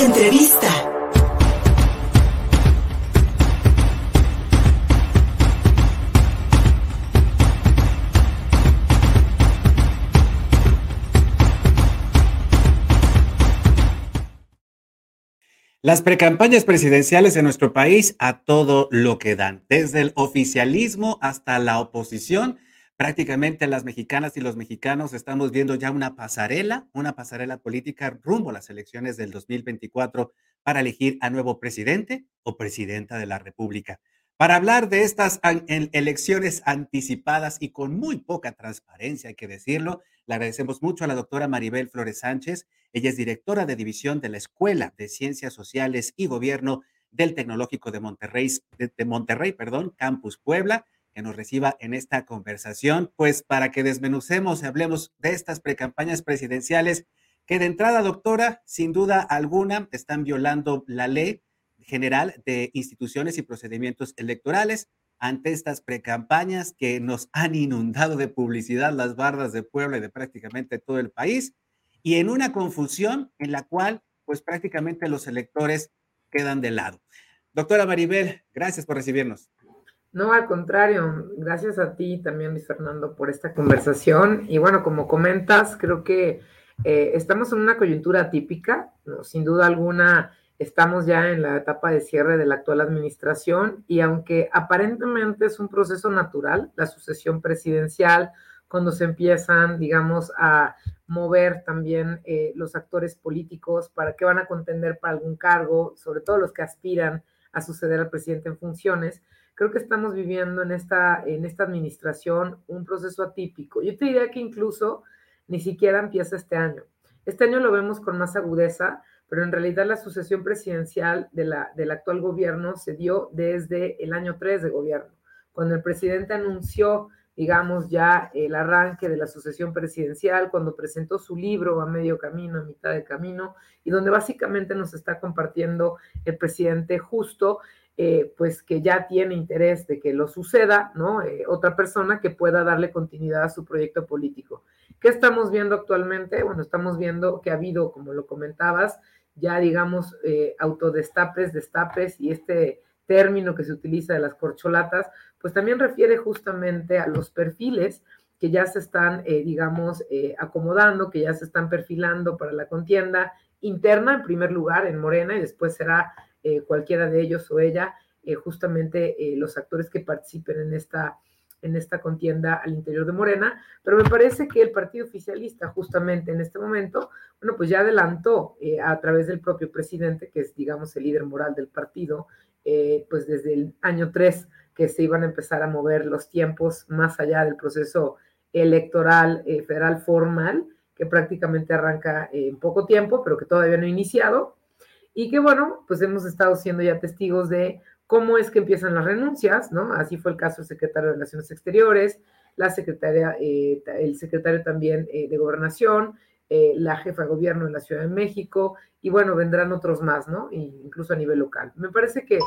Entrevista. Las precampañas presidenciales en nuestro país a todo lo que dan, desde el oficialismo hasta la oposición, prácticamente las mexicanas y los mexicanos estamos viendo ya una pasarela, una pasarela política rumbo a las elecciones del 2024 para elegir a nuevo presidente o presidenta de la República. Para hablar de estas elecciones anticipadas y con muy poca transparencia, hay que decirlo, le agradecemos mucho a la doctora Maribel Flores Sánchez. Ella es directora de división de la Escuela de Ciencias Sociales y Gobierno del Tecnológico de Monterrey, de Monterrey, perdón, Campus Puebla que nos reciba en esta conversación, pues para que desmenucemos y hablemos de estas precampañas presidenciales que de entrada, doctora, sin duda alguna, están violando la ley general de instituciones y procedimientos electorales ante estas precampañas que nos han inundado de publicidad las bardas de Puebla y de prácticamente todo el país, y en una confusión en la cual, pues prácticamente los electores quedan de lado. Doctora Maribel, gracias por recibirnos. No, al contrario, gracias a ti también, Luis Fernando, por esta conversación. Y bueno, como comentas, creo que eh, estamos en una coyuntura típica, sin duda alguna, estamos ya en la etapa de cierre de la actual administración y aunque aparentemente es un proceso natural, la sucesión presidencial, cuando se empiezan, digamos, a mover también eh, los actores políticos para que van a contender para algún cargo, sobre todo los que aspiran a suceder al presidente en funciones, creo que estamos viviendo en esta, en esta administración un proceso atípico. Yo te diría que incluso ni siquiera empieza este año. Este año lo vemos con más agudeza, pero en realidad la sucesión presidencial de del actual gobierno se dio desde el año 3 de gobierno, cuando el presidente anunció, digamos, ya el arranque de la sucesión presidencial, cuando presentó su libro a medio camino, a mitad de camino, y donde básicamente nos está compartiendo el presidente justo eh, pues que ya tiene interés de que lo suceda, ¿no? Eh, otra persona que pueda darle continuidad a su proyecto político. ¿Qué estamos viendo actualmente? Bueno, estamos viendo que ha habido, como lo comentabas, ya digamos, eh, autodestapes, destapes y este término que se utiliza de las corcholatas, pues también refiere justamente a los perfiles que ya se están, digamos, acomodando, que ya se están perfilando para la contienda interna, en primer lugar, en Morena, y después será eh, cualquiera de ellos o ella, eh, justamente eh, los actores que participen en esta, en esta contienda al interior de Morena, pero me parece que el partido oficialista justamente en este momento, bueno, pues ya adelantó a través del propio presidente, que es, digamos, el líder moral del partido, pues desde el año 3 que se iban a empezar a mover los tiempos más allá del proceso electoral federal formal, que prácticamente arranca en poco tiempo, pero que todavía no ha iniciado, y que bueno, pues hemos estado siendo ya testigos de cómo es que empiezan las renuncias, ¿no? Así fue el caso del secretario de Relaciones Exteriores, la secretaria, eh, el secretario también eh, de Gobernación, eh, la jefa de gobierno de la Ciudad de México, y bueno, vendrán otros más, ¿no? incluso a nivel local. Me parece que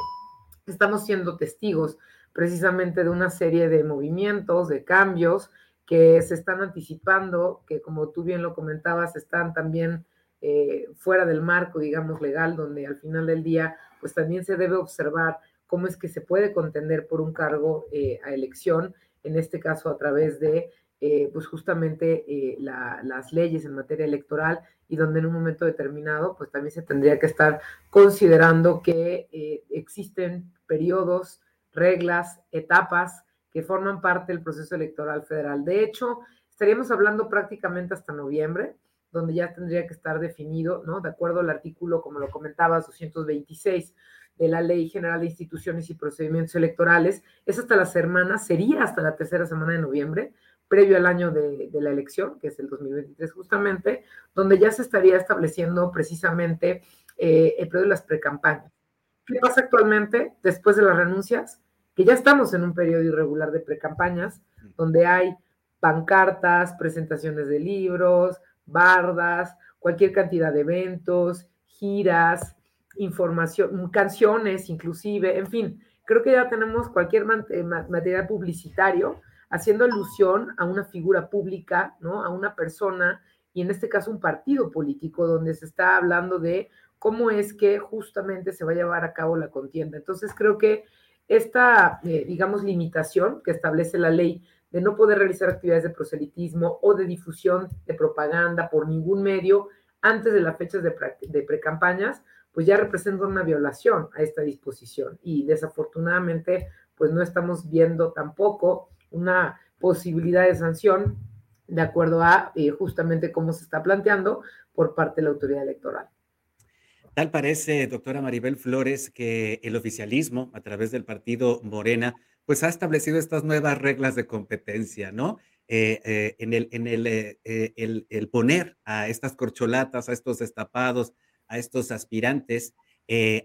estamos siendo testigos precisamente de una serie de movimientos, de cambios que se están anticipando, que como tú bien lo comentabas, están también eh, fuera del marco, digamos, legal, donde al final del día, pues también se debe observar cómo es que se puede contender por un cargo eh, a elección, en este caso a través de, eh, pues justamente las leyes en materia electoral y donde en un momento determinado, pues también se tendría que estar considerando que existen periodos, reglas, etapas que forman parte del proceso electoral federal. De hecho, estaríamos hablando prácticamente hasta noviembre donde ya tendría que estar definido, ¿no? De acuerdo al artículo, como lo comentabas, 226 de la Ley General de Instituciones y Procedimientos Electorales, es hasta la semana, sería hasta la tercera semana de noviembre, previo al año de, la elección, que es el 2023 justamente, donde ya se estaría estableciendo precisamente eh, el periodo de las precampañas. ¿Qué pasa actualmente después de las renuncias? Que ya estamos en un periodo irregular de precampañas, donde hay pancartas, presentaciones de libros, bardas, cualquier cantidad de eventos, giras, información, canciones inclusive, en fin, creo que ya tenemos cualquier material publicitario haciendo alusión a una figura pública, ¿no? A una persona y en este caso un partido político donde se está hablando de cómo es que justamente se va a llevar a cabo la contienda. Entonces creo que esta, eh, digamos, limitación que establece la ley de no poder realizar actividades de proselitismo o de difusión de propaganda por ningún medio antes de las fechas de, de precampañas, pues ya representa una violación a esta disposición. Y desafortunadamente, pues no estamos viendo tampoco una posibilidad de sanción de acuerdo a eh, justamente cómo se está planteando por parte de la autoridad electoral. Tal parece, doctora Maribel Flores, que el oficialismo, a través del partido Morena, pues ha establecido estas nuevas reglas de competencia, ¿no? Eh, eh, en, en el, el, poner a estas corcholatas, a estos destapados, a estos aspirantes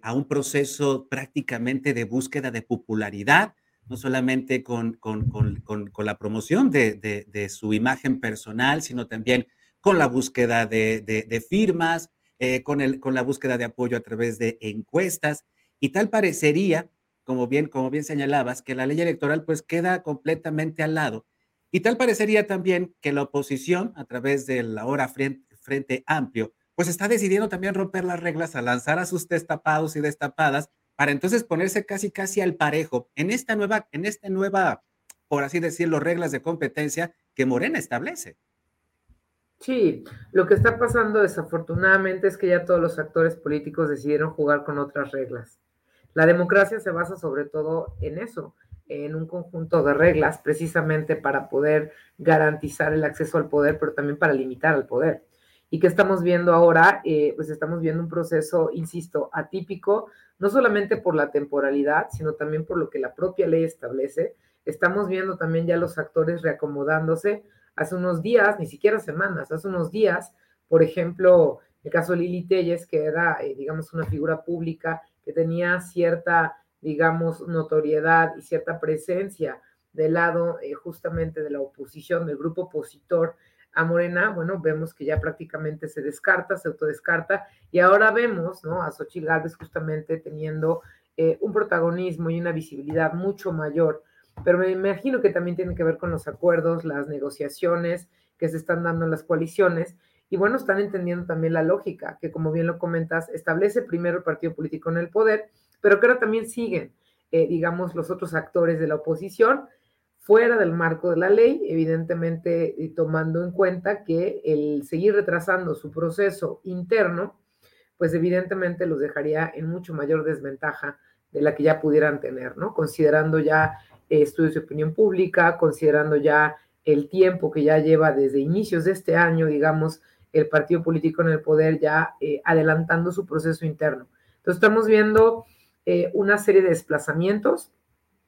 a un proceso prácticamente de búsqueda de popularidad, no solamente con, con, con, la promoción de, de, su imagen personal, sino también con la búsqueda de, firmas, eh, con, el, con la búsqueda de apoyo a través de encuestas. Y tal parecería, como bien, como bien señalabas, que la ley electoral pues queda completamente al lado. Y tal parecería también que la oposición, a través del ahora frente, frente Amplio, pues está decidiendo también romper las reglas a lanzar a sus destapados y destapadas para entonces ponerse casi casi al parejo en esta nueva, en esta nueva, por así decirlo, reglas de competencia que Morena establece. Sí, lo que está pasando desafortunadamente es que ya todos los actores políticos decidieron jugar con otras reglas. La democracia se basa sobre todo en eso, en un conjunto de reglas precisamente para poder garantizar el acceso al poder, pero también para limitar al poder. ¿Y qué estamos viendo ahora? Eh, pues estamos viendo un proceso, insisto, atípico, no solamente por la temporalidad, sino también por lo que la propia ley establece. Estamos viendo también ya los actores reacomodándose. Hace unos días, ni siquiera semanas, hace unos días, por ejemplo, el caso de Lili Telles, que era, eh, digamos, una figura pública que tenía cierta, digamos, notoriedad y cierta presencia del lado eh, justamente de la oposición, del grupo opositor, a Morena, bueno, vemos que ya prácticamente se descarta, se autodescarta, y ahora vemos, ¿no? A Xochitl Gálvez justamente teniendo eh, un protagonismo y una visibilidad mucho mayor, pero me imagino que también tiene que ver con los acuerdos, las negociaciones que se están dando en las coaliciones, y bueno, están entendiendo también la lógica, que como bien lo comentas, establece primero el partido político en el poder, pero que ahora también siguen, eh, digamos, los otros actores de la oposición, fuera del marco de la ley, evidentemente tomando en cuenta que el seguir retrasando su proceso interno, pues evidentemente los dejaría en mucho mayor desventaja de la que ya pudieran tener, ¿no? Considerando ya estudios de opinión pública, considerando ya el tiempo que ya lleva desde inicios de este año, digamos, el partido político en el poder ya eh, adelantando su proceso interno. Entonces estamos viendo eh, una serie de desplazamientos,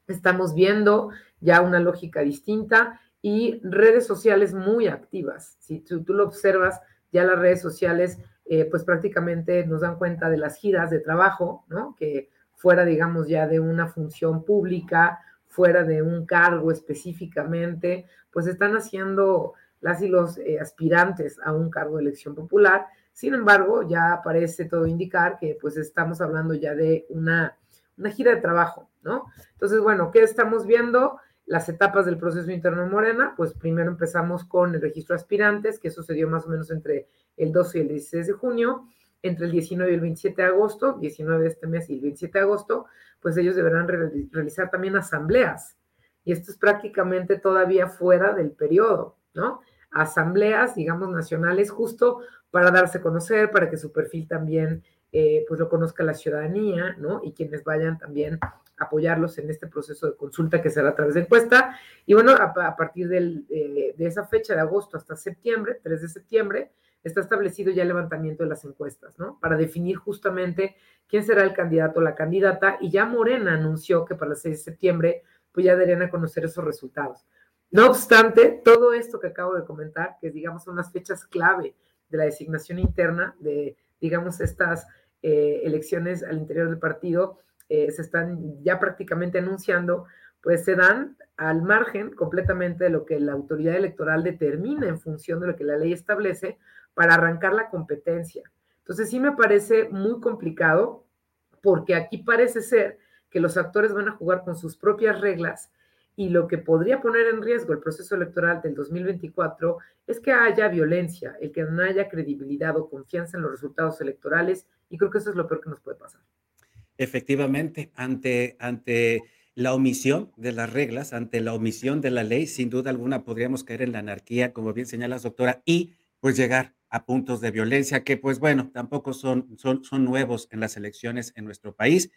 estamos viendo ya una lógica distinta y redes sociales muy activas. Si tú, lo observas, ya las redes sociales eh, pues prácticamente nos dan cuenta de las giras de trabajo, ¿no? Que fuera, digamos, ya de una función pública, fuera de un cargo específicamente, pues están haciendo las y los eh, aspirantes a un cargo de elección popular. Sin embargo, ya parece todo indicar que pues estamos hablando ya de una, una gira de trabajo, ¿no? Entonces, bueno, ¿qué estamos viendo? Las etapas del proceso interno en Morena, pues primero empezamos con el registro de aspirantes, que sucedió más o menos entre el 12 y el 16 de junio, entre el 19 y el 27 de agosto, 19 de este mes y el 27 de agosto, pues ellos deberán realizar también asambleas. Y esto es prácticamente todavía fuera del periodo, ¿no? Asambleas, digamos, nacionales, justo para darse a conocer, para que su perfil también, eh, pues lo conozca la ciudadanía, ¿no? Y quienes vayan también apoyarlos en este proceso de consulta que será a través de encuesta. Y bueno, a, partir de esa fecha de agosto hasta septiembre, 3 de septiembre, está establecido ya el levantamiento de las encuestas, ¿no? Para definir justamente quién será el candidato o la candidata. Y ya Morena anunció que para el 6 de septiembre, pues ya darían a conocer esos resultados. No obstante, todo esto que acabo de comentar, que digamos son las fechas clave de la designación interna de, digamos, estas eh, elecciones al interior del partido, eh, se están ya prácticamente anunciando, pues se dan al margen completamente de lo que la autoridad electoral determina en función de lo que la ley establece para arrancar la competencia. Entonces sí me parece muy complicado porque aquí parece ser que los actores van a jugar con sus propias reglas y lo que podría poner en riesgo el proceso electoral del 2024 es que haya violencia, el que no haya credibilidad o confianza en los resultados electorales y creo que eso es lo peor que nos puede pasar. Efectivamente, ante, ante la omisión de las reglas, ante la omisión de la ley, sin duda alguna podríamos caer en la anarquía, como bien señalas, doctora, y pues llegar a puntos de violencia que, pues bueno, tampoco son, son, son nuevos en las elecciones en nuestro país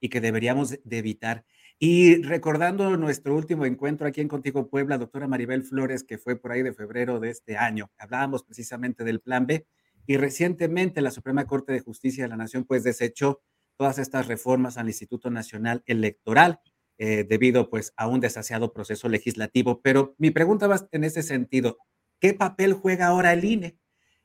y que deberíamos de evitar. Y recordando nuestro último encuentro aquí en Contigo Puebla, doctora Maribel Flores, que fue por ahí de febrero de este año, hablábamos precisamente del plan B y recientemente la Suprema Corte de Justicia de la Nación pues desechó todas estas reformas al Instituto Nacional Electoral eh, debido pues a un desasiado proceso legislativo. Pero mi pregunta va en ese sentido, ¿qué papel juega ahora el INE?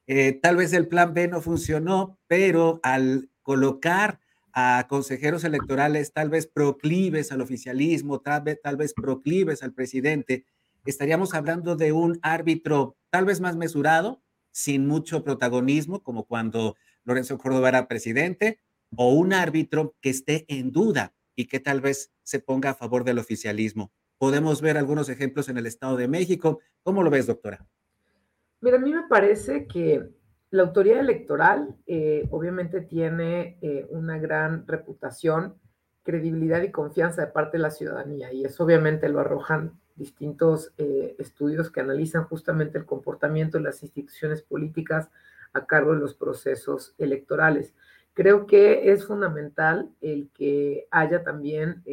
Eh, tal vez el plan B no funcionó, pero al colocar a consejeros electorales tal vez proclives al oficialismo, tal vez, tal vez proclives al presidente, estaríamos hablando de un árbitro tal vez más mesurado, sin mucho protagonismo, como cuando Lorenzo Córdoba era presidente, o un árbitro que esté en duda y que tal vez se ponga a favor del oficialismo. Podemos ver algunos ejemplos en el Estado de México. ¿Cómo lo ves, doctora? Mira, a mí me parece que la autoridad electoral eh, obviamente tiene eh, una gran reputación, credibilidad y confianza de parte de la ciudadanía y eso obviamente lo arrojan distintos eh, estudios que analizan justamente el comportamiento de las instituciones políticas a cargo de los procesos electorales. Creo que es fundamental el que haya también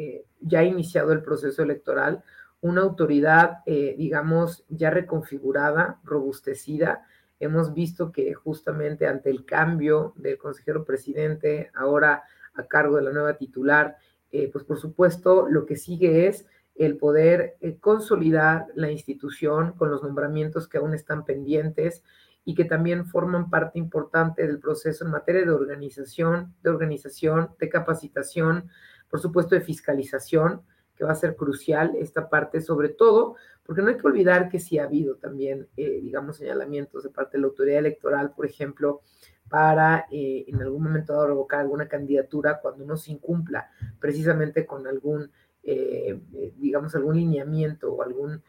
ya iniciado el proceso electoral una autoridad, digamos, ya reconfigurada, robustecida, hemos visto que justamente ante el cambio del consejero presidente, ahora a cargo de la nueva titular, eh, pues por supuesto lo que sigue es el poder eh, consolidar la institución con los nombramientos que aún están pendientes y que también forman parte importante del proceso en materia de organización, de organización, de capacitación, por supuesto de fiscalización, que va a ser crucial esta parte, sobre todo porque no hay que olvidar que sí ha habido también, eh, digamos, señalamientos de parte de la autoridad electoral, por ejemplo, para eh, en algún momento dado revocar alguna candidatura cuando no se incumpla precisamente con algún, eh, digamos, algún lineamiento o algún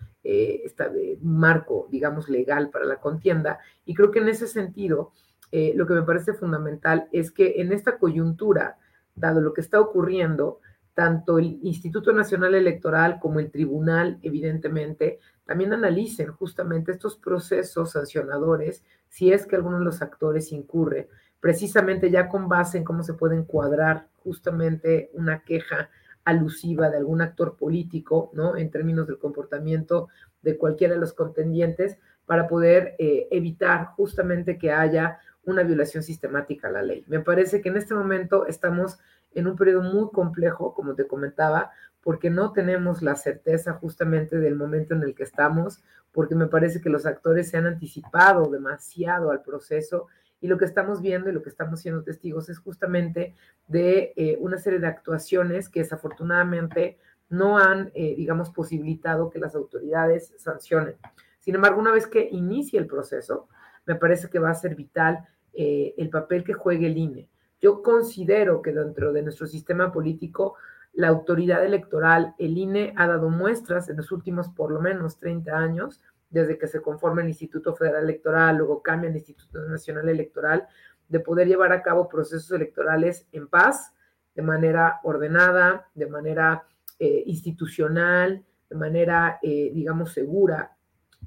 marco, digamos, legal para la contienda. Y creo que en ese sentido, lo que me parece fundamental es que en esta coyuntura, dado lo que está ocurriendo, tanto el Instituto Nacional Electoral como el tribunal, evidentemente, también analicen justamente estos procesos sancionadores si es que alguno de los actores incurre, precisamente ya con base en cómo se puede encuadrar justamente una queja alusiva de algún actor político, ¿no? En términos del comportamiento de cualquiera de los contendientes, para poder eh, evitar justamente que haya una violación sistemática a la ley. Me parece que en este momento estamos en un periodo muy complejo, como te comentaba, porque no tenemos la certeza justamente del momento en el que estamos, porque me parece que los actores se han anticipado demasiado al proceso y lo que estamos viendo y lo que estamos siendo testigos es justamente de eh, una serie de actuaciones que desafortunadamente no han, eh, digamos, posibilitado que las autoridades sancionen. Sin embargo, una vez que inicie el proceso, me parece que va a ser vital eh, el papel que juegue el INE. Yo considero que dentro de nuestro sistema político, la autoridad electoral, el INE, ha dado muestras en los últimos por lo menos 30 años, desde que se conforma el Instituto Federal Electoral, luego cambia el Instituto Nacional Electoral, de poder llevar a cabo procesos electorales en paz, de manera ordenada, de manera eh, institucional, de manera, eh, digamos, segura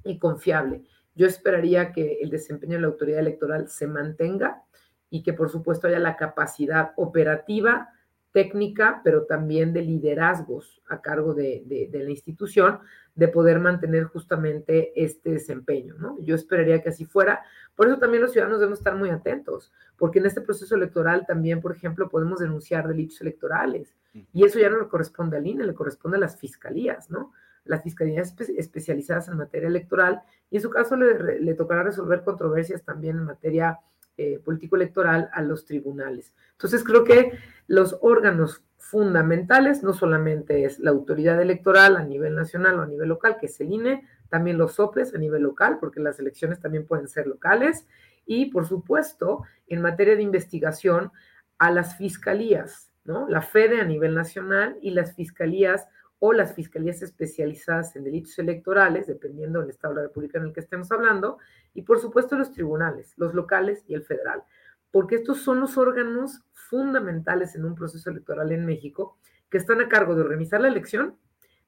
y confiable. Yo esperaría que el desempeño de la autoridad electoral se mantenga y que por supuesto haya la capacidad operativa, técnica, pero también de liderazgos a cargo de, la institución de poder mantener justamente este desempeño, ¿no? Yo esperaría que así fuera. Por eso también los ciudadanos debemos estar muy atentos, porque en este proceso electoral también, por ejemplo, podemos denunciar delitos electorales y eso ya no le corresponde al INE, le corresponde a las fiscalías, ¿no? Las fiscalías especializadas en materia electoral y en su caso le, le tocará resolver controversias también en materia eh, político electoral a los tribunales. Entonces creo que los órganos fundamentales no solamente es la autoridad electoral a nivel nacional o a nivel local, que es el INE, también los soples a nivel local, porque las elecciones también pueden ser locales, y por supuesto, en materia de investigación, a las fiscalías, ¿no? La FEDE a nivel nacional y las fiscalías o las fiscalías especializadas en delitos electorales, dependiendo del Estado de la República en el que estemos hablando, y por supuesto los tribunales, los locales y el federal. porque estos son los órganos fundamentales en un proceso electoral en México que están a cargo de organizar la elección,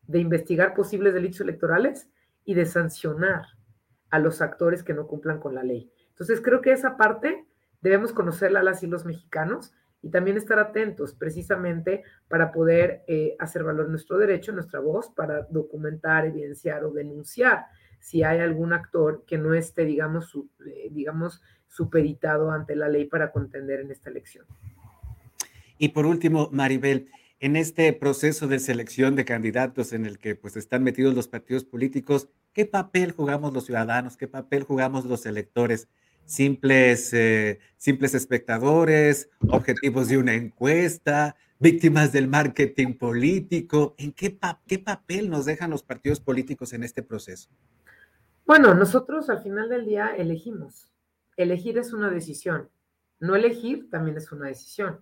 de investigar posibles delitos electorales y de sancionar a los actores que no cumplan con la ley. Entonces, creo que esa parte debemos conocerla a las y los mexicanos y también estar atentos precisamente para poder eh, hacer valer nuestro derecho, nuestra voz, para documentar, evidenciar o denunciar si hay algún actor que no esté, digamos, eh, digamos, ante la ley para contender en esta elección. Y por último, Maribel, en este proceso de selección de candidatos en el que pues están metidos los partidos políticos, ¿qué papel jugamos los ciudadanos? ¿Qué papel jugamos los electores? Simples, eh, simples espectadores, objetivos de una encuesta, víctimas del marketing político. ¿En qué, qué papel nos dejan los partidos políticos en este proceso? Bueno, nosotros al final del día elegimos. Elegir es una decisión. No elegir también es una decisión.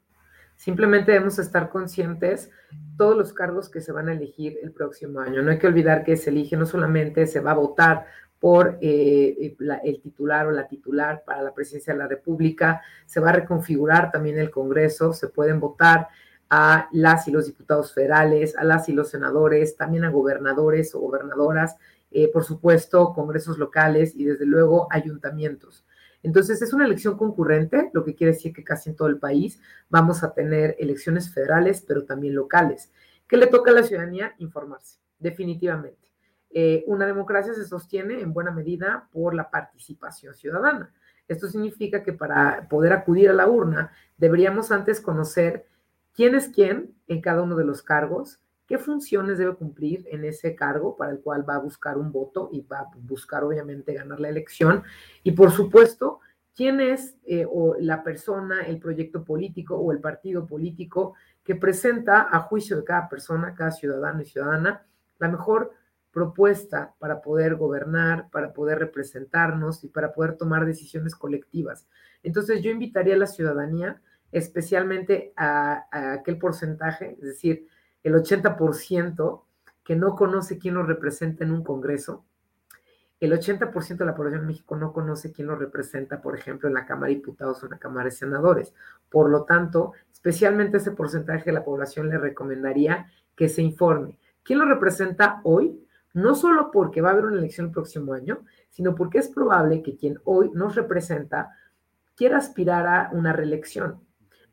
Simplemente debemos estar conscientes todos los cargos que se van a elegir el próximo año. No hay que olvidar que se elige no solamente se va a votar por eh, el titular o la titular para la presidencia de la República. Se va a reconfigurar también el Congreso, se pueden votar a las y los diputados federales, a las y los senadores, también a gobernadores o gobernadoras, eh, por supuesto, congresos locales y desde luego ayuntamientos. Entonces es una elección concurrente, lo que quiere decir que casi en todo el país vamos a tener elecciones federales, pero también locales. ¿Qué le toca a la ciudadanía? Informarse, definitivamente. Eh, una democracia se sostiene en buena medida por la participación ciudadana. Esto significa que para poder acudir a la urna deberíamos antes conocer quién es quién en cada uno de los cargos, qué funciones debe cumplir en ese cargo para el cual va a buscar un voto y va a buscar obviamente ganar la elección. Y por supuesto, quién es eh, o la persona, el proyecto político o el partido político que presenta a juicio de cada persona, cada ciudadano y ciudadana, la mejor propuesta para poder gobernar, para poder representarnos y para poder tomar decisiones colectivas. Entonces yo invitaría a la ciudadanía, especialmente a, aquel porcentaje, es decir, el 80% que no conoce quién lo representa en un Congreso, el 80% de la población de México no conoce quién lo representa, por ejemplo, en la Cámara de Diputados o en la Cámara de Senadores. Por lo tanto, especialmente ese porcentaje de la población le recomendaría que se informe. ¿Quién lo representa hoy? No solo porque va a haber una elección el próximo año, sino porque es probable que quien hoy nos representa quiera aspirar a una reelección.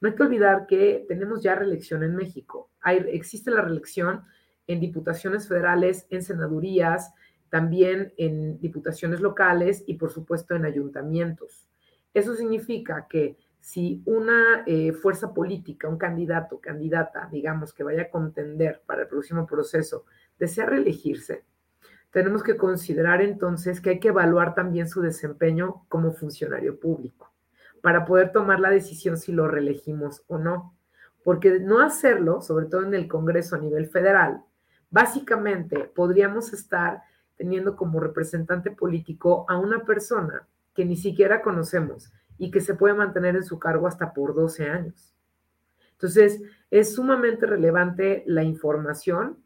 No hay que olvidar que tenemos ya reelección en México. Hay, existe la reelección en diputaciones federales, en senadurías, también en diputaciones locales y por supuesto en ayuntamientos. Eso significa que si una eh, fuerza política, un candidato, candidata, digamos, que vaya a contender para el próximo proceso, desea reelegirse, tenemos que considerar entonces que hay que evaluar también su desempeño como funcionario público para poder tomar la decisión si lo reelegimos o no. Porque no hacerlo, sobre todo en el Congreso a nivel federal, básicamente podríamos estar teniendo como representante político a una persona que ni siquiera conocemos y que se puede mantener en su cargo hasta por 12 años. Entonces, es sumamente relevante la información,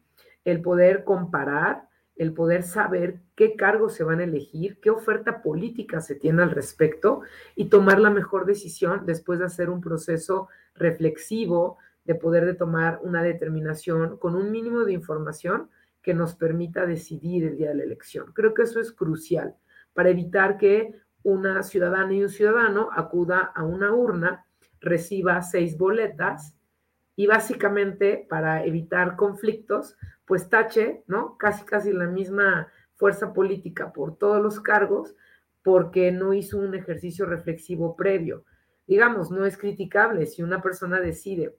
el poder comparar, el poder saber qué cargos se van a elegir, qué oferta política se tiene al respecto y tomar la mejor decisión después de hacer un proceso reflexivo, de poder de tomar una determinación con un mínimo de información que nos permita decidir el día de la elección. Creo que eso es crucial para evitar que una ciudadana y un ciudadano acuda a una urna, reciba seis boletas y básicamente para evitar conflictos, pues tache, ¿no? Casi, casi la misma fuerza política por todos los cargos porque no hizo un ejercicio reflexivo previo. Digamos, no es criticable si una persona decide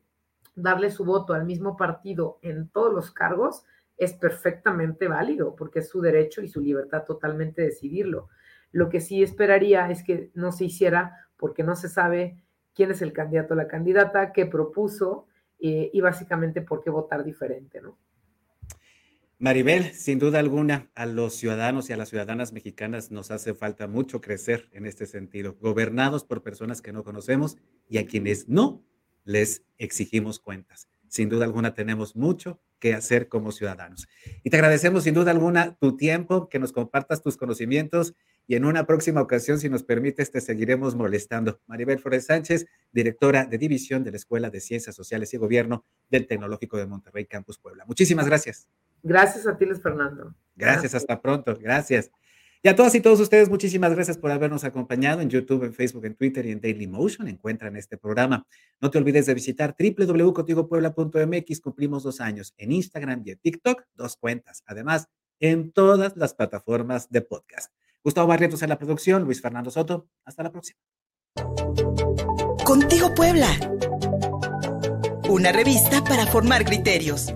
darle su voto al mismo partido en todos los cargos, es perfectamente válido porque es su derecho y su libertad totalmente decidirlo. Lo que sí esperaría es que no se hiciera porque no se sabe quién es el candidato o la candidata, qué propuso eh, y básicamente por qué votar diferente, ¿no? Maribel, sin duda alguna, a los ciudadanos y a las ciudadanas mexicanas nos hace falta mucho crecer en este sentido, gobernados por personas que no conocemos y a quienes no les exigimos cuentas. Sin duda alguna tenemos mucho que hacer como ciudadanos. Y te agradecemos sin duda alguna tu tiempo, que nos compartas tus conocimientos y en una próxima ocasión, si nos permites, te seguiremos molestando. Maribel Flores Sánchez, directora de División de la Escuela de Ciencias Sociales y Gobierno del Tecnológico de Monterrey, Campus Puebla. Muchísimas gracias. Gracias a ti, Luis Fernando. Gracias, hasta pronto. Gracias. Y a todas y todos ustedes, muchísimas gracias por habernos acompañado en YouTube, en Facebook, en Twitter y en Dailymotion. Encuentran este programa. No te olvides de visitar www.contigopuebla.mx. Cumplimos dos años en Instagram y en TikTok, dos cuentas. Además, en todas las plataformas de podcast. Gustavo Barrientos en la producción, Luis Fernando Soto. Hasta la próxima. Contigo Puebla. Una revista para formar criterios.